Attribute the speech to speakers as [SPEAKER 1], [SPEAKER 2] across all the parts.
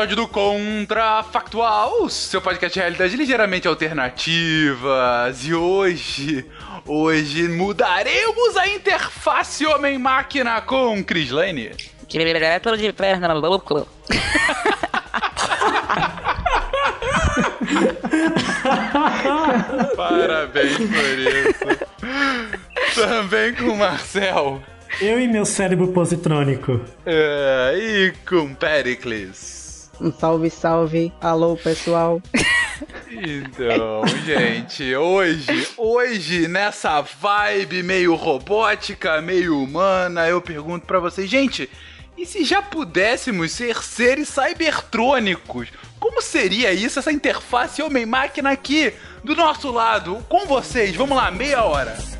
[SPEAKER 1] episódio do Contrafactual, seu podcast de realidade ligeiramente alternativas. E hoje, hoje mudaremos a interface homem-máquina com Chris Lane.
[SPEAKER 2] Direto de perna louco.
[SPEAKER 1] Parabéns por isso. Também com o Marcel.
[SPEAKER 3] Eu e meu cérebro positrônico.
[SPEAKER 1] É, e com Pericles.
[SPEAKER 4] Um salve, salve. Alô, pessoal.
[SPEAKER 1] Então, gente, hoje, hoje, nessa vibe meio robótica, meio humana, eu pergunto para vocês, gente, e se já pudéssemos ser seres cybertrônicos? Como seria isso, essa interface homem-máquina aqui do nosso lado, com vocês? Vamos lá, meia hora.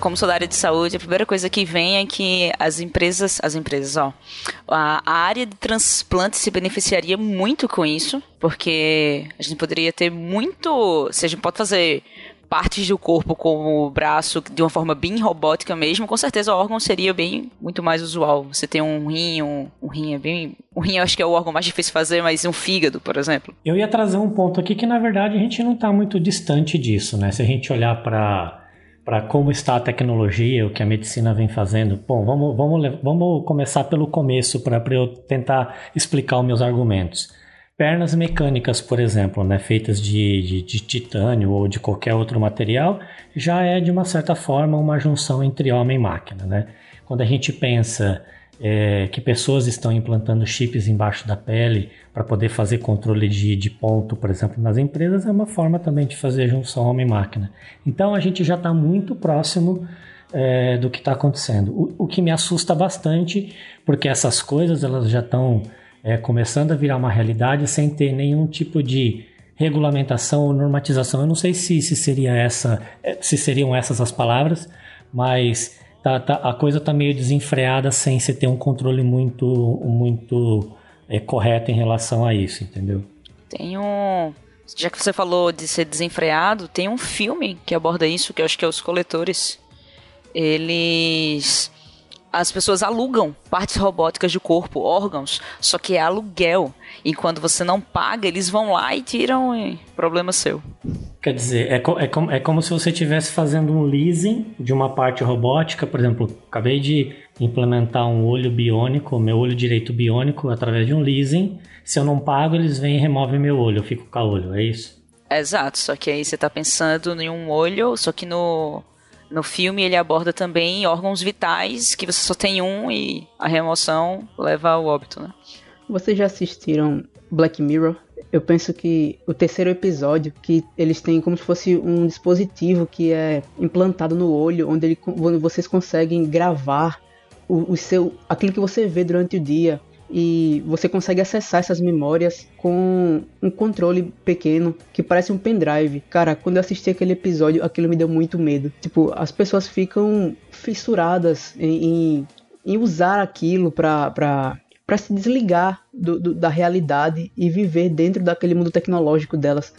[SPEAKER 2] Como sou da área de saúde, a primeira coisa que vem é que as empresas, as empresas, ó, a, área de transplante se beneficiaria muito com isso, porque a gente poderia ter muito, se a gente pode fazer partes do corpo como o braço de uma forma bem robótica mesmo, com certeza o órgão seria bem muito mais usual. Você tem um rim, um, um rim é bem, um rim eu acho que é o órgão mais difícil de fazer, mas um fígado, por exemplo.
[SPEAKER 3] Eu ia trazer um ponto aqui que, na verdade, a gente não está muito distante disso, né? Se a gente olhar para para como está a tecnologia, o que a medicina vem fazendo. Bom, vamos, vamos, vamos começar pelo começo para eu tentar explicar os meus argumentos. Pernas mecânicas, por exemplo, né, feitas de, de, de titânio ou de qualquer outro material, já é de uma certa forma uma junção entre homem e máquina. Né? Quando a gente pensa é, que pessoas estão implantando chips embaixo da pele para poder fazer controle de, de ponto, por exemplo, nas empresas, é uma forma também de fazer junção homem-máquina. Então a gente já está muito próximo é, do que está acontecendo. O, o que me assusta bastante, porque essas coisas elas já estão é, começando a virar uma realidade sem ter nenhum tipo de regulamentação ou normatização. Eu não sei se, se seria essa, é, se seriam essas as palavras, mas tá, tá- a coisa está meio desenfreada sem se ter um controle muito, muito é, correto em relação a isso, entendeu?
[SPEAKER 2] Tem um. Já que você falou de ser desenfreado, tem um filme que aborda isso, que eu acho que é Os Coletores. Eles. As pessoas alugam partes robóticas do corpo, órgãos, só que é aluguel. E quando você não paga, eles vão lá e tiram e problema seu.
[SPEAKER 3] Quer dizer, é, co- é, como, é como se você estivesse fazendo um leasing de uma parte robótica, por exemplo, acabei de implementar um olho biônico, meu olho direito biônico, através de um leasing. Se eu não pago, eles vêm e removem meu olho, eu fico com o olho, é isso?
[SPEAKER 2] Exato, só que aí você tá pensando em um olho, só que no, no filme ele aborda também órgãos vitais, que você só tem um e a remoção leva ao óbito, né?
[SPEAKER 4] Vocês já assistiram Black Mirror? Eu penso que o terceiro episódio, que eles têm como se fosse um dispositivo que é implantado no olho, onde, ele, onde vocês conseguem gravar o, o seu, aquilo que você vê durante o dia. E você consegue acessar essas memórias com um controle pequeno que parece um pendrive. Cara, quando eu assisti aquele episódio, aquilo me deu muito medo. Tipo, as pessoas ficam fissuradas em, em, em usar aquilo pra, pra, pra se desligar do, do- da realidade e viver dentro daquele mundo tecnológico delas.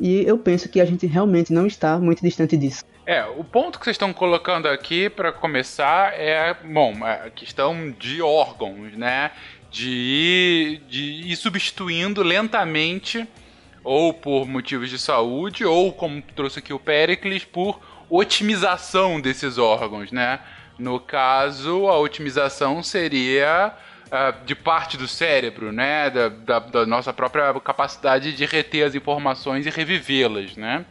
[SPEAKER 4] E eu penso que a gente realmente não está muito distante disso.
[SPEAKER 1] É, o ponto que vocês estão colocando aqui para começar é, bom, a questão de órgãos, né? De de ir substituindo lentamente ou por motivos de saúde, ou como trouxe aqui o Pericles, por otimização desses órgãos, né? No caso, a otimização seria uh, de parte do cérebro, né? Da, da, da, nossa própria capacidade de reter as informações e revivê-las, né?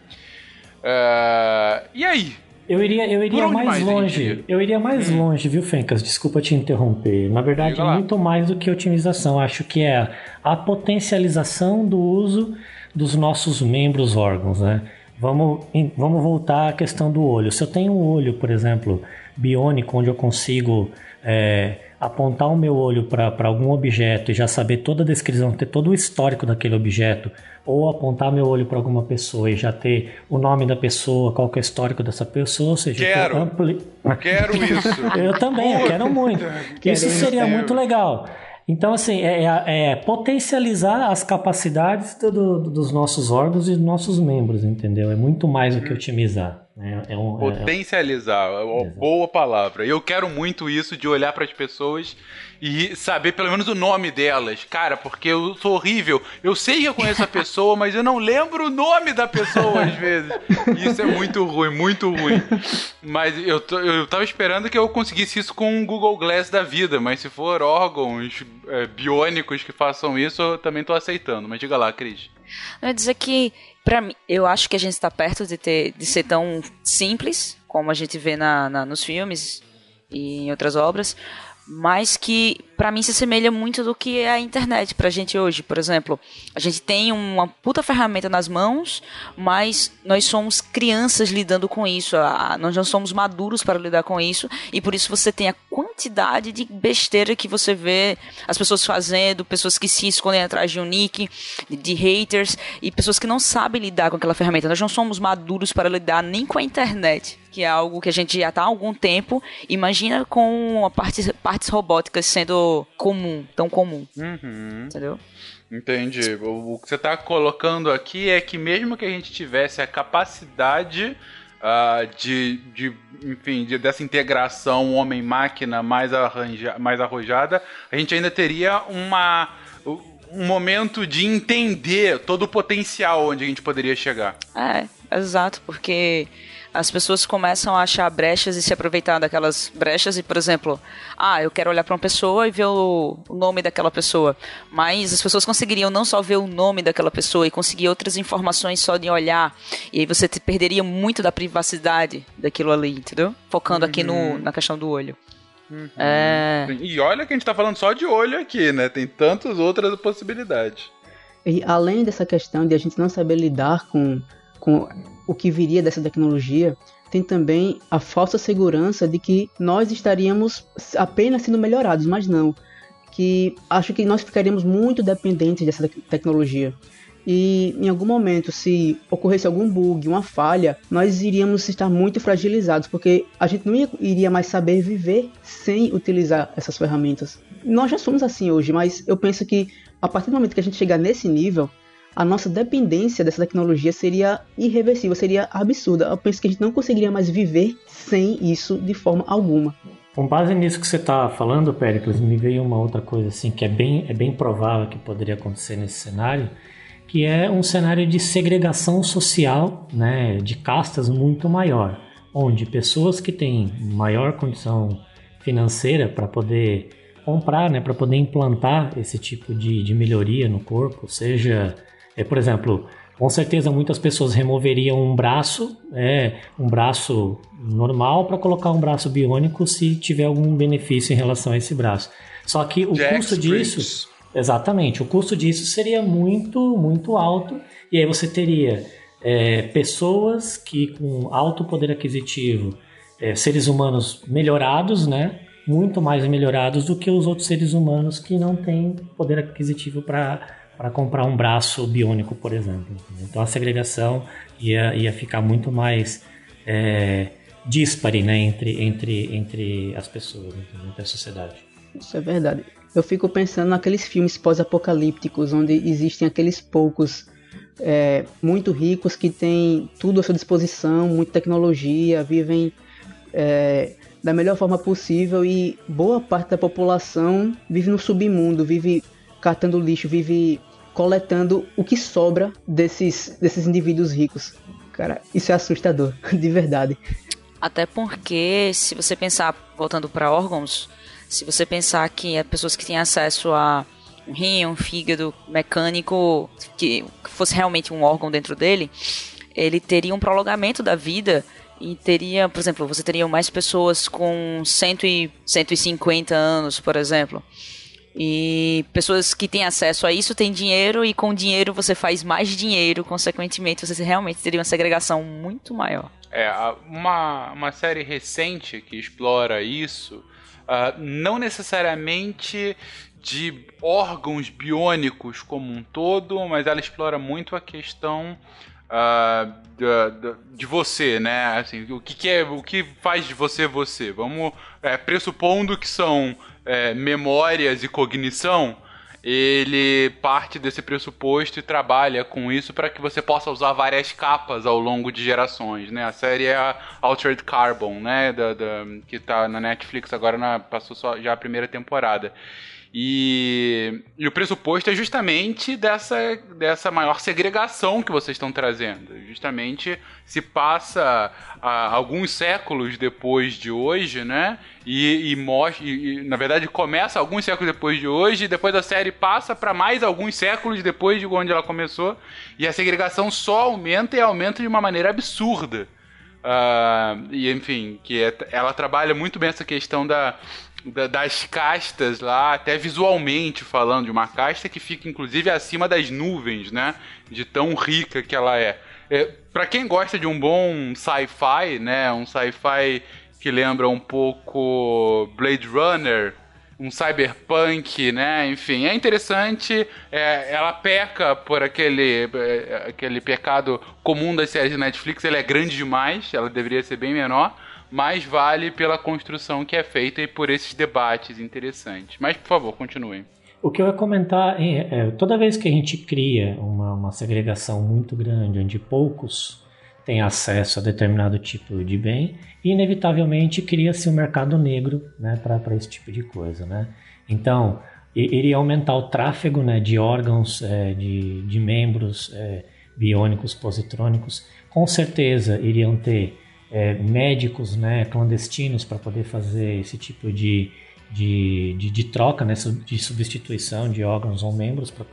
[SPEAKER 1] Uh, e aí?
[SPEAKER 3] Eu iria, eu iria mais, mais longe. Eu iria mais hum. longe, viu, Fencas? Desculpa te interromper. Na verdade, muito mais do que otimização. Acho que é a potencialização do uso dos nossos membros órgãos, né? Vamos, vamos voltar à questão do olho. Se eu tenho um olho, por exemplo, biônico, onde eu consigo é, apontar o meu olho para algum objeto e já saber toda a descrição, ter todo o histórico daquele objeto, ou apontar meu olho para alguma pessoa e já ter o nome da pessoa, qual que é o histórico dessa pessoa, ou seja,
[SPEAKER 1] quero, ampli... quero isso.
[SPEAKER 3] eu também, eu quero muito. Quero isso seria muito legal. Então, assim, é, é, é potencializar as capacidades do, do, dos nossos órgãos e dos nossos membros, entendeu? É muito mais do que otimizar. É, é um,
[SPEAKER 1] é, Potencializar, é uma boa palavra. Eu quero muito isso de olhar para as pessoas e saber pelo menos o nome delas. Cara, porque eu sou horrível. Eu sei que eu conheço a pessoa, mas eu não lembro o nome da pessoa às vezes. Isso é muito ruim, muito ruim. Mas eu, eu tava esperando que eu conseguisse isso com o Google Glass da vida, mas se for órgãos é, biônicos que façam isso, eu também tô aceitando. Mas diga lá, Cris.
[SPEAKER 2] Eu ia dizer que para mim, eu acho que a gente está perto de ter de ser tão simples como a gente vê na, na nos filmes e em outras obras, mas que para mim se assemelha muito do que é a internet pra gente hoje. Por exemplo, a gente tem uma puta ferramenta nas mãos, mas nós somos crianças lidando com isso. Nós não somos maduros para lidar com isso, e por isso você tem a quantidade de besteira que você vê as pessoas fazendo, pessoas que se escondem atrás de um nick, de haters, e pessoas que não sabem lidar com aquela ferramenta. Nós não somos maduros para lidar nem com a internet que é algo que a gente já está há algum tempo. Imagina com a parte, partes robóticas sendo comum, tão comum.
[SPEAKER 1] Uhum.
[SPEAKER 2] Entendeu?
[SPEAKER 1] Entendi. O, o que você está colocando aqui é que mesmo que a gente tivesse a capacidade uh, de, de, enfim, de, dessa integração homem-máquina mais, arranja, mais arrojada, a gente ainda teria uma um momento de entender todo o potencial onde a gente poderia chegar.
[SPEAKER 2] É, exato, porque as pessoas começam a achar brechas e se aproveitar daquelas brechas e, por exemplo, ah, eu quero olhar para uma pessoa e ver o, o, nome daquela pessoa, mas as pessoas conseguiriam não só ver o nome daquela pessoa e conseguir outras informações só de olhar, e aí você te perderia muito da privacidade daquilo ali, entendeu? Focando uhum. aqui no, uhum. na questão do olho.
[SPEAKER 1] Uhum. É... E olha que a gente tá falando só de olho aqui, né? Tem tantas outras possibilidades.
[SPEAKER 4] E além dessa questão de a gente não saber lidar com, com o que viria dessa tecnologia, tem também a falsa segurança de que nós estaríamos apenas sendo melhorados, mas não. Que acho que nós ficaríamos muito dependentes dessa tecnologia. E em algum momento, se ocorresse algum bug, uma falha, nós iríamos estar muito fragilizados, porque a gente não iria mais saber viver sem utilizar essas ferramentas. Nós já somos assim hoje, mas eu penso que a partir do momento que a gente chegar nesse nível, a nossa dependência dessa tecnologia seria irreversível, seria absurda. Eu penso que a gente não conseguiria mais viver sem isso de forma alguma.
[SPEAKER 3] Com base nisso que você está falando, Pericles, me veio uma outra coisa assim que é bem, é bem provável que poderia acontecer nesse cenário, que é um cenário de segregação social, né, de castas muito maior, onde pessoas que têm maior condição financeira para poder comprar, né, para poder implantar esse tipo de, de melhoria no corpo, seja é, por exemplo, com certeza muitas pessoas removeriam um braço, é, um braço normal para colocar um braço biônico se tiver algum benefício em relação a esse braço. Só que o Jack custo disso, exatamente, o custo disso seria muito, muito alto e aí você teria é, pessoas que com alto poder aquisitivo, é, seres humanos melhorados, né? Muito mais melhorados do que os outros seres humanos que não têm poder aquisitivo para para comprar um braço biônico, por exemplo. Então a segregação ia, ia ficar muito mais é, dispare né, entre, entre, entre as pessoas, entre a sociedade.
[SPEAKER 4] Isso é verdade. Eu fico pensando naqueles filmes pós-apocalípticos, onde existem aqueles poucos é, muito ricos que têm tudo à sua disposição, muita tecnologia, vivem é, da melhor forma possível e boa parte da população vive no submundo, vive catando lixo, vive coletando o que sobra desses, desses indivíduos ricos. Cara, isso é assustador, de verdade.
[SPEAKER 2] Até porque, se você pensar, voltando para órgãos, se você pensar que as pessoas que têm acesso a um rim, um fígado mecânico, que fosse realmente um órgão dentro dele, ele teria um prolongamento da vida e teria, por exemplo, você teria mais pessoas com 100 e 150 anos, por exemplo. E pessoas que têm acesso a isso têm dinheiro e com dinheiro você faz mais dinheiro, consequentemente você realmente teria uma segregação muito maior.
[SPEAKER 1] É, uma, uma série recente que explora isso, uh, não necessariamente de órgãos biônicos como um todo, mas ela explora muito a questão uh, de, de, você, né? Assim, o que, que, é, o que faz de você você? Vamos é, pressupondo que são é, memórias e cognição, ele parte desse pressuposto e trabalha com isso para que você possa usar várias capas ao longo de gerações, né? A série é a Altered Carbon, né? Da, da que está na Netflix agora, na, passou só já a primeira temporada. E, e, o pressuposto é justamente dessa, dessa maior segregação que vocês estão trazendo. Justamente se passa a, alguns séculos depois de hoje, né? E, e, mostra, e, na verdade começa alguns séculos depois de hoje, e depois a série passa para mais alguns séculos depois de onde ela começou, e a segregação só aumenta e aumenta de uma maneira absurda. Uh, e enfim, que é, ela trabalha muito bem essa questão da das castas lá, até visualmente falando, de uma casta que fica inclusive acima das nuvens, né? De tão rica que ela é. é para quem gosta de um bom sci-fi, né? Um sci-fi que lembra um pouco Blade Runner, um cyberpunk, né? Enfim, é interessante. É, ela peca por aquele, é, aquele pecado comum das séries de Netflix. Ela é grande demais, ela deveria ser bem menor mais vale pela construção que é feita e por esses debates interessantes. Mas, por favor, continuem.
[SPEAKER 3] O que eu ia comentar é, é toda vez que a gente cria uma, uma segregação muito grande, onde poucos têm acesso a determinado tipo de bem, inevitavelmente cria-se um mercado negro né, para esse tipo de coisa. Né? Então, iria aumentar o tráfego né, de órgãos, é, de, de membros é, biônicos, positrônicos. Com certeza iriam ter é, médicos né, clandestinos para poder fazer esse tipo de, de, de, de, troca, né, de substituição de órgãos ou membros para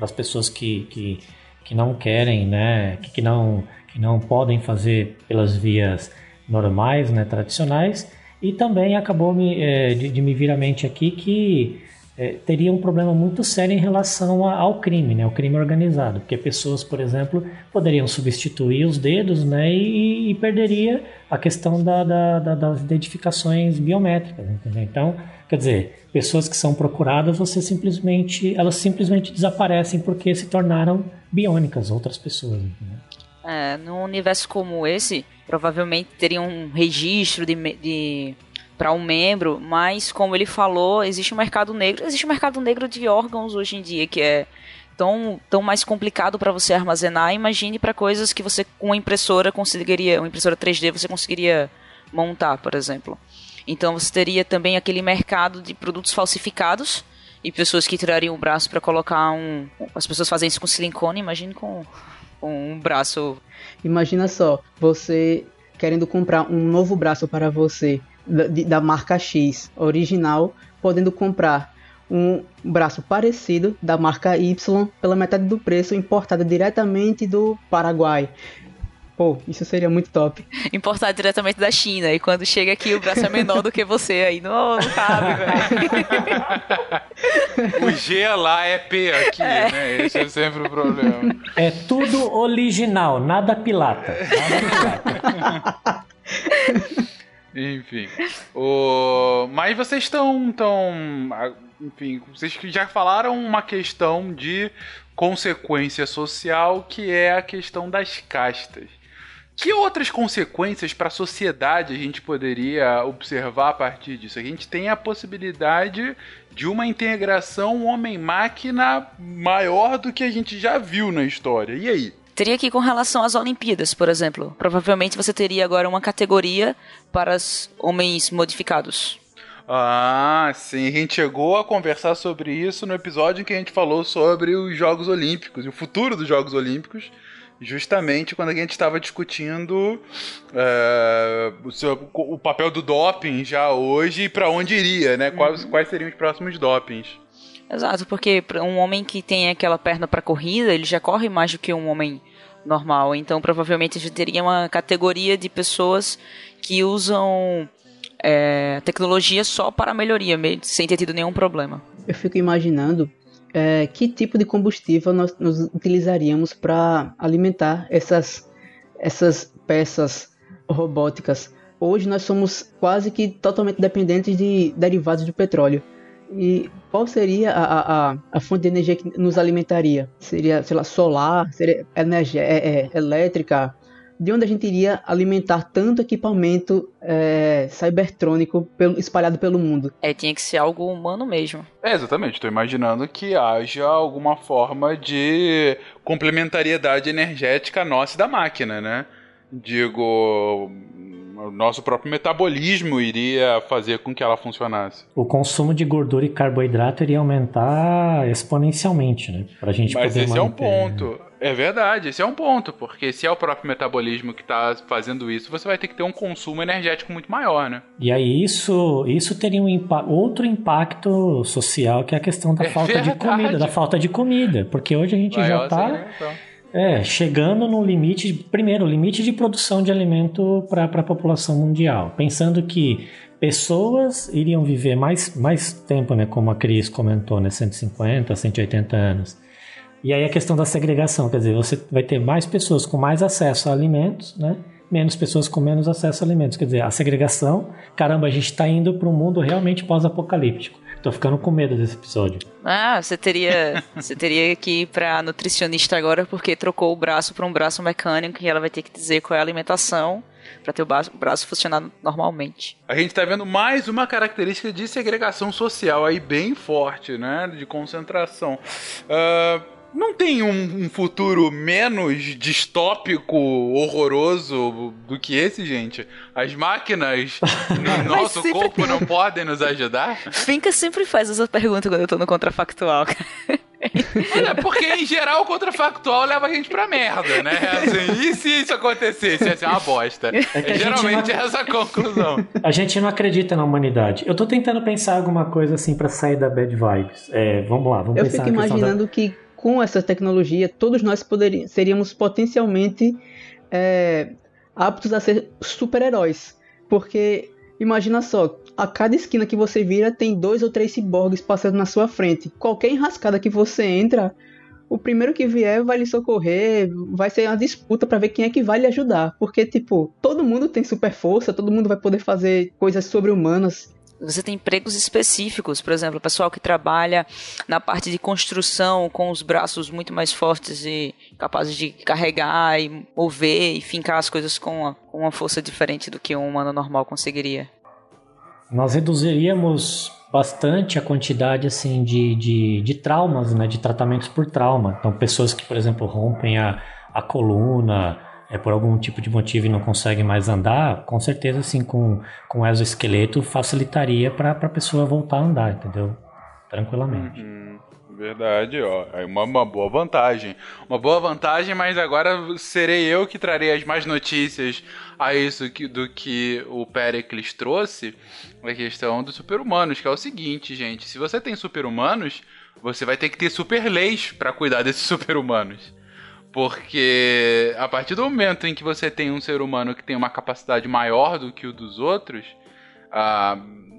[SPEAKER 3] as pessoas que, que, que não querem, né, que, que, não, que não podem fazer pelas vias normais, né, tradicionais. E também acabou me, é, de, de me vir à mente aqui que é, teria um problema muito sério em relação a, ao crime, né, ao crime organizado, porque pessoas, por exemplo, poderiam substituir os dedos, né, e, e perderia a questão da, da, da, das identificações biométricas, entendeu? Então, quer dizer, pessoas que são procuradas, você simplesmente, elas simplesmente desaparecem porque se tornaram biônicas, outras pessoas?
[SPEAKER 2] É, num universo como esse, provavelmente teria um registro de, de para um membro, mas como ele falou, existe um mercado negro, existe um mercado negro de órgãos hoje em dia que é tão, tão mais complicado para você armazenar. Imagine para coisas que você com uma impressora conseguiria, uma impressora 3D você conseguiria montar, por exemplo. Então você teria também aquele mercado de produtos falsificados e pessoas que tirariam o braço para colocar um, as pessoas fazem isso com silicone, imagine com, um braço.
[SPEAKER 4] Imagina só, você querendo comprar um novo braço para você da, da marca X original, podendo comprar um braço parecido da marca Y pela metade do preço, importado diretamente do Paraguai. Pô, isso seria muito top.
[SPEAKER 2] Importado diretamente da China. E quando chega aqui, o braço é menor do que você. Aí não, não cabe,
[SPEAKER 1] velho. o G lá é P aqui, é. né? Esse é sempre o problema.
[SPEAKER 3] É tudo original, nada pilata. Nada pilata.
[SPEAKER 1] Enfim. O... Mas vocês estão. Tão... Enfim, vocês já falaram uma questão de consequência social que é a questão das castas. Que outras consequências para a sociedade a gente poderia observar a partir disso? A gente tem a possibilidade de uma integração homem-máquina maior do que a gente já viu na história. E aí?
[SPEAKER 2] Teria que com relação às Olimpíadas, por exemplo. Provavelmente você teria agora uma categoria para os homens modificados.
[SPEAKER 1] Ah, sim. A gente chegou a conversar sobre isso no episódio em que a gente falou sobre os Jogos Olímpicos e o futuro dos Jogos Olímpicos. Justamente quando a gente estava discutindo é, o, seu, o, papel do doping já hoje e para onde iria, né? Quais, quais seriam os próximos dopings?
[SPEAKER 2] Exato, porque um homem que tem aquela perna para corrida, ele já corre mais do que um homem normal. Então, provavelmente, a gente teria uma categoria de pessoas que usam é, tecnologia só para melhoria, sem ter tido nenhum problema.
[SPEAKER 4] Eu fico imaginando é, que tipo de combustível nós, nós utilizaríamos para alimentar essas, essas peças robóticas. Hoje nós somos quase que totalmente dependentes de derivados do petróleo. E qual seria a, a, a fonte de energia que nos alimentaria? Seria, sei lá, solar? Seria energia é, é, elétrica? De onde a gente iria alimentar tanto equipamento é, cybertrônico pelo, espalhado pelo mundo?
[SPEAKER 2] É, tinha que ser algo humano mesmo.
[SPEAKER 1] É, exatamente. Estou imaginando que haja alguma forma de complementariedade energética nossa e da máquina, né? Digo, o nosso próprio metabolismo iria fazer com que ela funcionasse.
[SPEAKER 3] O consumo de gordura e carboidrato iria aumentar exponencialmente, né? Pra gente
[SPEAKER 1] Mas
[SPEAKER 3] poder
[SPEAKER 1] esse
[SPEAKER 3] manter.
[SPEAKER 1] é um ponto. É verdade, esse é um ponto, porque se é o próprio metabolismo que está fazendo isso, você vai ter que ter um consumo energético muito maior, né?
[SPEAKER 3] E aí isso, isso teria um impa outro impacto social, que é a questão da
[SPEAKER 1] É
[SPEAKER 3] falta de
[SPEAKER 1] verdade.
[SPEAKER 3] comida, da falta de comida, porque hoje a gente já
[SPEAKER 1] Maior
[SPEAKER 3] está. É, chegando no limite, primeiro, limite de produção de alimento para a população mundial, pensando que pessoas iriam viver mais, mais tempo, né, como a Cris comentou, né, 150, 180 anos. E aí a questão da segregação, quer dizer, você vai ter mais pessoas com mais acesso a alimentos, né? Menos pessoas com menos acesso a alimentos. Quer dizer, a segregação, caramba, a gente está indo para um mundo realmente pós-apocalíptico. Tô ficando com medo desse episódio.
[SPEAKER 2] Ah, você teria, você teria que ir pra nutricionista agora porque trocou o braço para um braço mecânico e ela vai ter que dizer qual é a alimentação para ter o braço, o braço funcionar normalmente.
[SPEAKER 1] A gente tá vendo mais uma característica de segregação social aí bem forte, né? De concentração. Ah, não tem um, um futuro menos distópico, horroroso do que esse, gente? As máquinas no nosso corpo não podem nos ajudar?
[SPEAKER 2] Finca sempre faz essa pergunta quando eu tô no contrafactual, cara.
[SPEAKER 1] Olha, porque em geral o contrafactual leva a gente pra merda, né? Assim, e se isso acontecesse? Ia ser uma bosta.
[SPEAKER 3] gente
[SPEAKER 1] Geralmente
[SPEAKER 3] não-
[SPEAKER 1] é essa a conclusão.
[SPEAKER 3] A gente não acredita na humanidade. Eu tô tentando pensar alguma coisa assim para sair da bad vibes. É, vamos lá, vamos
[SPEAKER 4] Eu
[SPEAKER 3] pensar
[SPEAKER 4] fico
[SPEAKER 3] na questão da-
[SPEAKER 4] imaginando que com essa tecnologia todos nós poderíamos, seríamos potencialmente é, aptos a ser super-heróis. Porque imagina só, a cada esquina que você vira tem dois ou três ciborgues passando na sua frente. Qualquer enrascada que você entra, o primeiro que vier vai lhe socorrer, vai ser uma disputa pra ver quem é que vai lhe ajudar. Porque, tipo, todo mundo tem super força, todo mundo vai poder fazer coisas sobre-humanas.
[SPEAKER 2] Você tem empregos específicos, por exemplo, o pessoal que trabalha na parte de construção com os braços muito mais fortes e capazes de carregar e mover e fincar as coisas com uma, com uma força diferente do que um humano normal conseguiria.
[SPEAKER 3] Nós reduziríamos bastante a quantidade assim de, de, de traumas, né, de tratamentos por trauma. Então, pessoas que, por exemplo, rompem a, a coluna é, por algum tipo de motivo e não conseguem mais andar, com certeza, assim, com, com exoesqueleto facilitaria para a pessoa voltar a andar, entendeu? Tranquilamente.
[SPEAKER 1] Hum, verdade, ó. É uma, uma boa vantagem. Uma boa vantagem, mas agora serei eu que trarei as mais notícias a isso que, do que o Pericles trouxe. A questão dos super-humanos, que é o seguinte, gente. Se você tem super-humanos, você vai ter que ter super-leis para cuidar desses super-humanos. Porque a partir do momento em que você tem um ser humano que tem uma capacidade maior do que o dos outros, ah,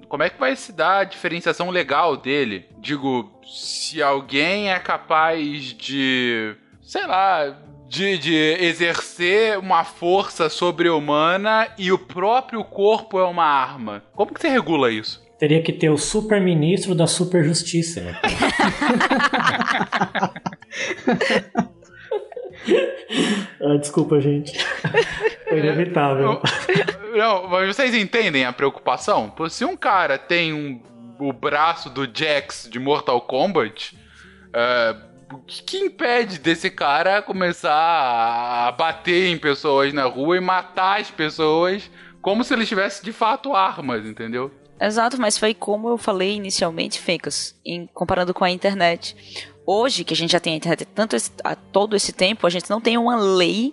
[SPEAKER 1] como é que vai se dar a diferenciação legal dele? Digo, se alguém é capaz de, sei lá, de, de exercer uma força sobre-humana e o próprio corpo é uma arma, como que você regula isso?
[SPEAKER 3] Teria que ter o super ministro da super justiça, né? ah, desculpa, gente. Foi inevitável.
[SPEAKER 1] Não, mas vocês entendem a preocupação? Pô, se um cara tem um, o braço do Jax de Mortal Kombat, é, o que, que impede desse cara começar a bater em pessoas na rua e matar as pessoas como se ele tivesse de fato armas, entendeu?
[SPEAKER 2] Exato, mas foi como eu falei inicialmente, Fencas, em, comparando com a internet. Hoje, que a gente já tem a internet tanto esse, a todo esse tempo, a gente não tem uma lei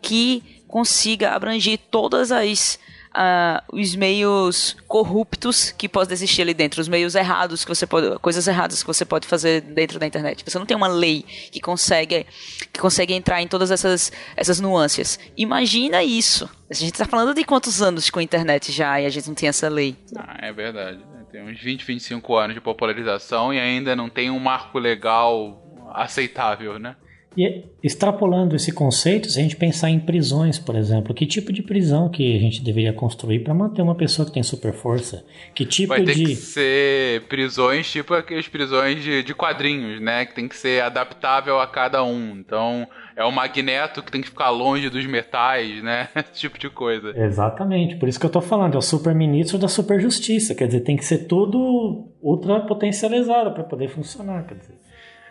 [SPEAKER 2] que consiga abranger todas as uh, os meios corruptos que podem existir ali dentro, os meios errados que você pode, coisas erradas que você pode fazer dentro da internet. Você não tem uma lei que consegue que consegue entrar em todas essas essas nuances. Imagina isso. A gente está falando de quantos anos com a internet já e a gente não tem essa lei.
[SPEAKER 1] Ah, é verdade. Tem uns 20, 25 anos de popularização e ainda não tem um marco legal aceitável, né?
[SPEAKER 3] E extrapolando esse conceito, se a gente pensar em prisões, por exemplo, que tipo de prisão que a gente deveria construir para manter uma pessoa que tem super força? Que tipo
[SPEAKER 1] Vai ter
[SPEAKER 3] de.
[SPEAKER 1] que ser prisões tipo aquelas prisões de, de quadrinhos, né? Que tem que ser adaptável a cada um. Então, é o magneto que tem que ficar longe dos metais, né? Esse tipo de coisa.
[SPEAKER 3] Exatamente, por isso que eu tô falando, é o super ministro da super justiça. Quer dizer, tem que ser tudo ultra potencializado para poder funcionar. Quer dizer.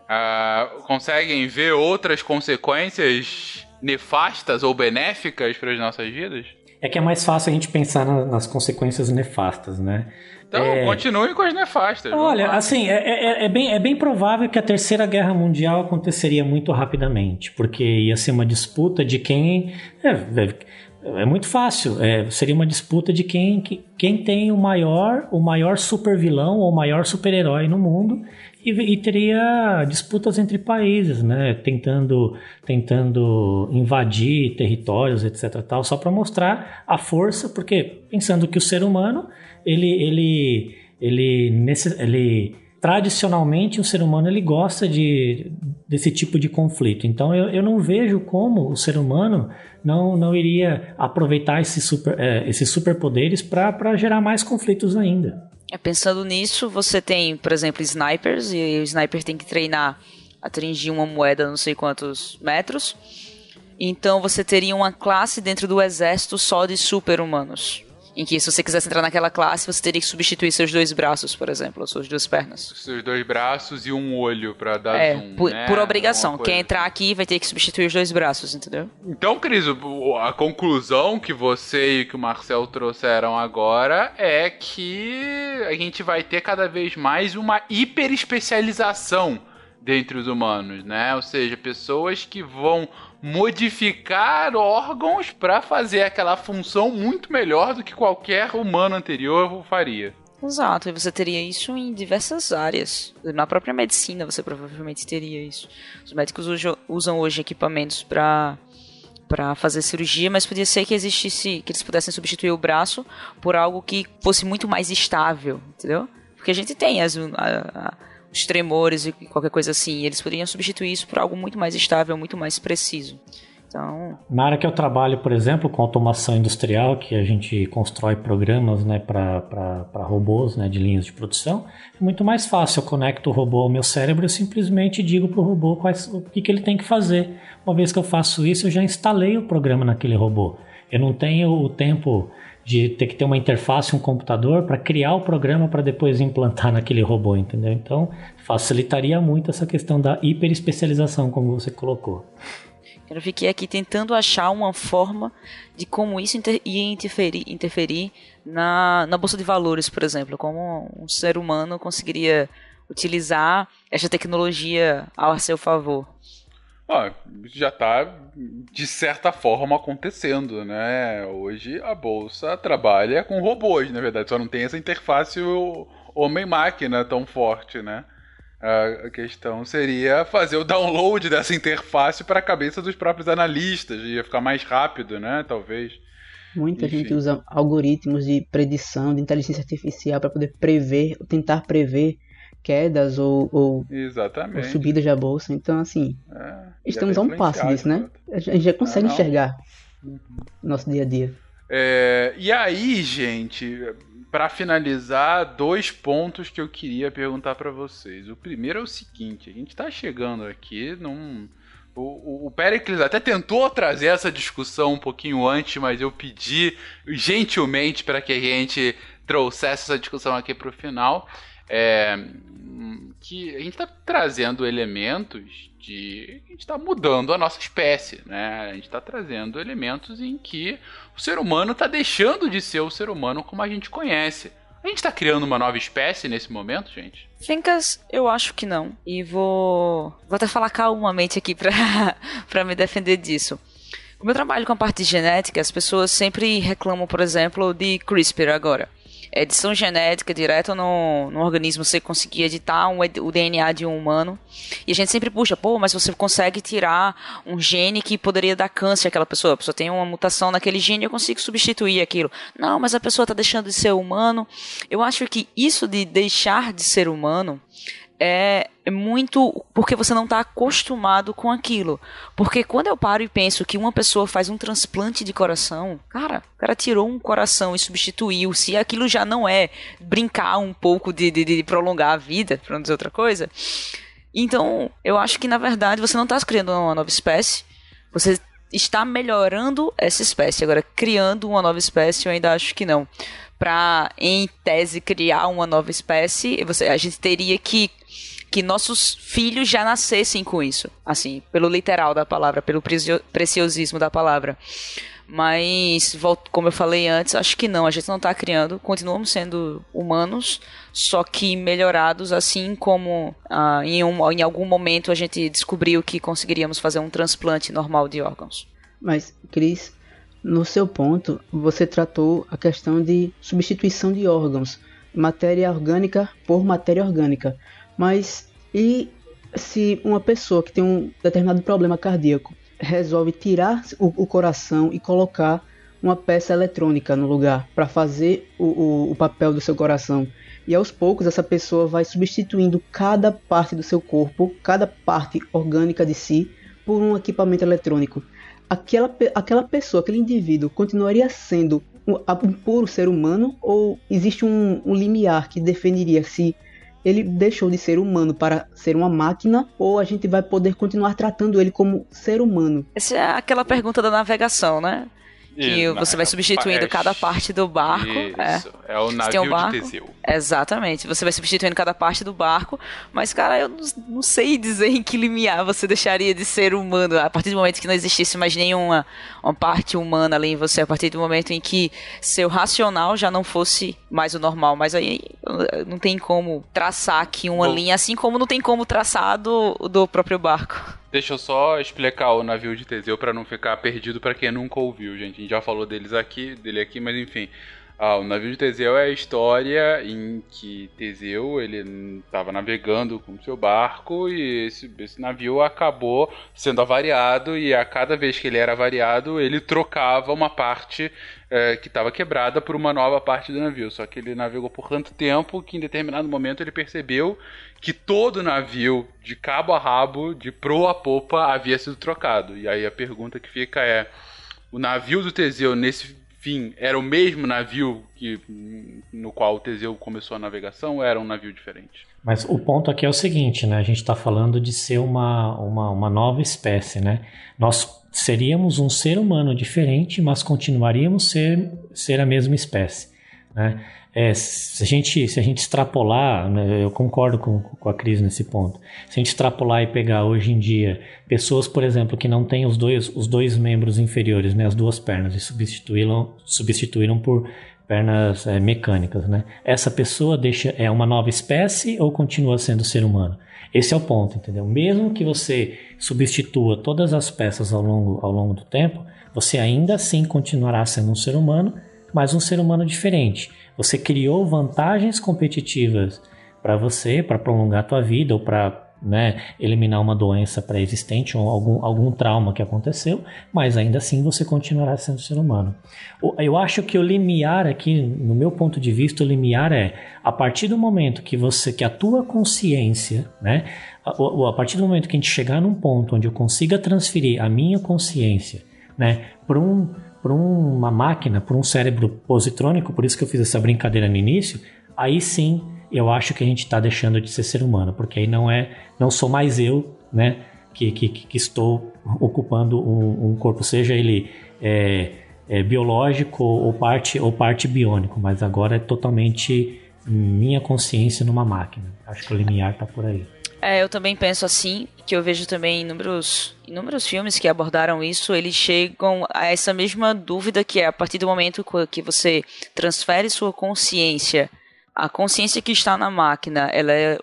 [SPEAKER 1] Uh, conseguem ver outras consequências nefastas ou benéficas para as nossas vidas?
[SPEAKER 3] É que é mais fácil a gente pensar na, nas consequências nefastas, né?
[SPEAKER 1] Então,
[SPEAKER 3] é...
[SPEAKER 1] continue com as nefastas.
[SPEAKER 3] Olha, assim, é, é, é, bem, é bem provável que a Terceira Guerra Mundial aconteceria muito rapidamente, porque ia ser uma disputa de quem. É, é, muito fácil. É, seria uma disputa de quem, quem tem o maior, o maior super vilão ou o maior super-herói no mundo e, e, teria disputas entre países, né, tentando, tentando invadir territórios, etc. Tal, só para mostrar a força, porque pensando que o ser humano, ele, ele, ele, nesse, ele tradicionalmente o ser humano ele gosta de, desse tipo de conflito. Então eu, eu não vejo como o ser humano não, não iria aproveitar esses, super, é, esses superpoderes para gerar mais conflitos ainda.
[SPEAKER 2] É, pensando nisso, você tem, por exemplo, snipers, e o sniper tem que treinar a atingir uma moeda não sei quantos metros. Então você teria uma classe dentro do exército só de super-humanos em que se você quisesse entrar naquela classe, você teria que substituir seus dois braços, por exemplo, ou suas duas pernas.
[SPEAKER 1] Seus dois braços e um olho para dar
[SPEAKER 2] é,
[SPEAKER 1] zoom,
[SPEAKER 2] por,
[SPEAKER 1] né?
[SPEAKER 2] por obrigação. Quem entrar aqui vai ter que substituir os dois braços, entendeu?
[SPEAKER 1] Então, Cris, a conclusão que você e que o Marcel trouxeram agora é que a gente vai ter cada vez mais uma hiper especialização dentre os humanos, né? Ou seja, pessoas que vão modificar órgãos para fazer aquela função muito melhor do que qualquer humano anterior faria.
[SPEAKER 2] Exato, e você teria isso em diversas áreas. Na própria medicina você provavelmente teria isso. Os médicos usam hoje equipamentos para para fazer cirurgia, mas podia ser que existisse, que eles pudessem substituir o braço por algo que fosse muito mais estável, entendeu? Porque a gente tem as, a, a, os tremores e qualquer coisa assim. eles poderiam substituir isso por algo muito mais estável, muito mais preciso. Então...
[SPEAKER 3] Na área que eu trabalho, por exemplo, com automação industrial, que a gente constrói programas né, para robôs né, de linhas de produção, é muito mais fácil. Eu conecto o robô ao meu cérebro e simplesmente digo para o robô quais, o que, que ele tem que fazer. Uma vez que eu faço isso, eu já instalei o programa naquele robô. Eu não tenho o tempo de ter que ter uma interface, um computador para criar o programa para depois implantar naquele robô, entendeu? Então facilitaria muito essa questão da hiperespecialização, como você colocou.
[SPEAKER 2] Eu fiquei aqui tentando achar uma forma de como isso inter ia interferir, interferir na, na bolsa de valores, por exemplo, como um ser humano conseguiria utilizar essa tecnologia ao seu favor.
[SPEAKER 1] Ah, já está de certa forma acontecendo, né? Hoje a bolsa trabalha com robôs, na verdade, só não tem essa interface homem-máquina tão forte, né? A questão seria fazer o download dessa interface para a cabeça dos próprios analistas, ia ficar mais rápido, né? Talvez.
[SPEAKER 4] Muita Enfim. gente usa algoritmos de predição, de inteligência artificial para poder prever, tentar prever quedas ou, ou, ou, subidas da bolsa. Então, assim, é, estamos a um passo disso, né? A gente já consegue enxergar uhum. nosso dia a dia.
[SPEAKER 1] É, e aí, gente, para finalizar, dois pontos que eu queria perguntar para vocês. O primeiro é o seguinte: a gente está chegando aqui num. O, o, Pericles até tentou trazer essa discussão um pouquinho antes, mas eu pedi gentilmente para que a gente trouxesse essa discussão aqui para o final é, que a gente está trazendo elementos de. A gente está mudando a nossa espécie, né? A gente está trazendo elementos em que o ser humano está deixando de ser o ser humano como a gente conhece. A gente tá criando uma nova espécie nesse momento, gente?
[SPEAKER 2] Fincas, eu acho que não. E vou. Vou até falar calmamente aqui pra me defender disso. Como eu trabalho com a parte genética, as pessoas sempre reclamam, por exemplo, de CRISPR agora edição genética direta no, no organismo, você conseguir editar um, o DNA de um humano. E a gente sempre puxa, pô, mas você consegue tirar um gene que poderia dar câncer àquela pessoa. A pessoa tem uma mutação naquele gene, eu consigo substituir aquilo. Não, mas a pessoa está deixando de ser humano. Eu acho que isso de deixar de ser humano é muito porque você não está acostumado com aquilo. Porque quando eu paro e penso que uma pessoa faz um transplante de coração, cara, o cara tirou um coração e substituiu. Se aquilo já não é brincar um pouco de, de, de prolongar a vida, para não dizer outra coisa. Então, eu acho que na verdade você não está criando uma nova espécie, você está melhorando essa espécie. Agora, criando uma nova espécie, eu ainda acho que não. Para, em tese, criar uma nova espécie, você, a gente teria que que nossos filhos já nascessem com isso, assim, pelo literal da palavra, pelo preciosismo da palavra. Mas, como eu falei antes, acho que não, a gente não está criando, continuamos sendo humanos, só que melhorados, assim como ah, em, um, em algum momento a gente descobriu que conseguiríamos fazer um transplante normal de órgãos.
[SPEAKER 4] Mas, Cris, no seu ponto, você tratou a questão de substituição de órgãos, matéria orgânica por matéria orgânica. Mas e se uma pessoa que tem um determinado problema cardíaco resolve tirar o, o coração e colocar uma peça eletrônica no lugar para fazer o, o, o, papel do seu coração. E aos poucos essa pessoa vai substituindo cada parte do seu corpo, cada parte orgânica de si, por um equipamento eletrônico. Aquela, aquela pessoa, aquele indivíduo, continuaria sendo um, um puro ser humano ou existe um, um limiar que definiria se ele deixou de ser humano para ser uma máquina ou a gente vai poder continuar tratando ele como ser humano?
[SPEAKER 2] Essa é aquela pergunta da navegação, né? Que você vai substituindo cada parte do barco.
[SPEAKER 1] Isso, é, é o navio um barco, de Teseu.
[SPEAKER 2] Exatamente, você vai substituindo cada parte do barco, mas, cara, eu não, não, sei dizer em que limiar você deixaria de ser humano, a partir do momento que não existisse mais nenhuma uma parte humana ali em você, a partir do momento em que seu racional já não fosse mais o normal, mas aí não tem como traçar aqui uma Bom, linha, assim como não tem como traçar do, do próprio barco.
[SPEAKER 1] Deixa eu só explicar o navio de Teseu para não ficar perdido para quem nunca ouviu, gente. A gente já falou deles aqui, dele aqui, mas enfim. Ah, o navio de Teseu é a história em que Teseu ele estava navegando com seu barco e esse, esse, navio acabou sendo avariado e a cada vez que ele era avariado ele trocava uma parte é, que estava quebrada por uma nova parte do navio. Só que ele navegou por tanto tempo que em determinado momento ele percebeu que todo o navio, de cabo a rabo, de proa a popa, havia sido trocado. E aí a pergunta que fica é: o navio do Teseu nesse fim era o mesmo navio que no qual o Teseu começou a navegação ou era um navio diferente?
[SPEAKER 3] Mas o ponto aqui é o seguinte, né? A gente está falando de ser uma, uma, uma nova espécie, né? Nós seríamos um ser humano diferente, mas continuaríamos ser, ser a mesma espécie. Né? É, se, a gente, se a gente extrapolar, né, eu concordo com, com a Cris nesse ponto, se a gente extrapolar e pegar hoje em dia pessoas, por exemplo, que não têm os dois, os dois membros inferiores, né, as duas pernas, e substituíram, substituíram por pernas é, mecânicas, né? Essa pessoa deixa é uma nova espécie ou continua sendo ser humano? Esse é o ponto, entendeu? Mesmo que você substitua todas as peças ao longo, ao longo do tempo, você ainda assim continuará sendo um ser humano, mas um ser humano diferente. Você criou vantagens competitivas para você, para prolongar a tua vida ou para né, eliminar uma doença pré-existente ou algum, algum trauma que aconteceu, mas ainda assim você continuará sendo ser humano. Eu acho que o limiar aqui, no meu ponto de vista, o limiar é a partir do momento que você, que a tua consciência, né, a, a partir do momento que a gente chegar num ponto onde eu consiga transferir a minha consciência, né, para um por uma máquina, por um cérebro positrônico, por isso que eu fiz essa brincadeira no início, aí sim eu acho que a gente está deixando de ser ser humano, porque aí não é, não sou mais eu, né, que, que, que estou ocupando um, um, corpo, seja ele é, é, biológico ou parte ou parte biônico, mas agora é totalmente minha consciência numa máquina. Acho que o limiar está por aí.
[SPEAKER 2] É, eu também penso assim, que eu vejo também inúmeros, inúmeros filmes que abordaram isso, eles chegam a essa mesma dúvida que é a partir do momento que você transfere sua consciência a consciência que está na máquina, ela é,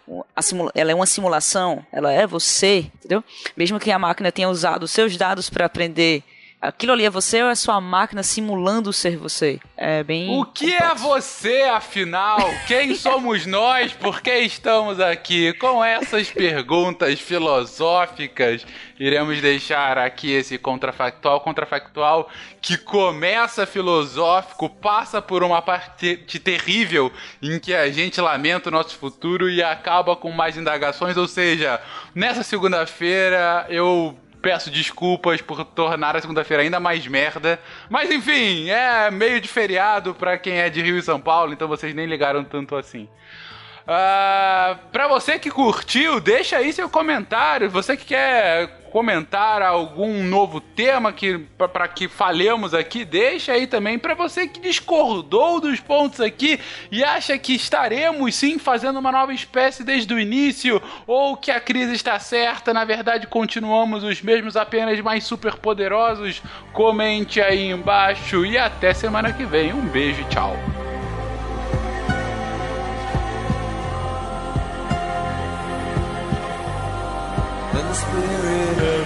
[SPEAKER 2] ela é uma simulação, ela é você, entendeu? Mesmo que a máquina tenha usado seus dados para aprender aquilo ali é você ou é sua máquina simulando ser você? É bem.
[SPEAKER 1] O que complexo. é você, afinal? Quem somos nós? Por que estamos aqui? Com essas perguntas filosóficas, iremos deixar aqui esse contrafactual. Contrafactual que começa filosófico, passa por uma parte terrível em que a gente lamenta o nosso futuro e acaba com mais indagações. Ou seja, nessa segunda-feira eu peço desculpas por tornar a segunda-feira ainda mais merda. Mas enfim, é meio de feriado para quem é de Rio e São Paulo, então vocês nem ligaram tanto assim. Uh, pra você que curtiu, deixa aí seu comentário. Você que quer comentar algum novo tema que para que falemos aqui, deixa aí também. Para você que discordou dos pontos aqui e acha que estaremos sim fazendo uma nova espécie desde o início ou que a crise está certa, na verdade continuamos os mesmos, apenas mais super poderosos, comente aí embaixo e até semana que vem. Um beijo, tchau. Spirit.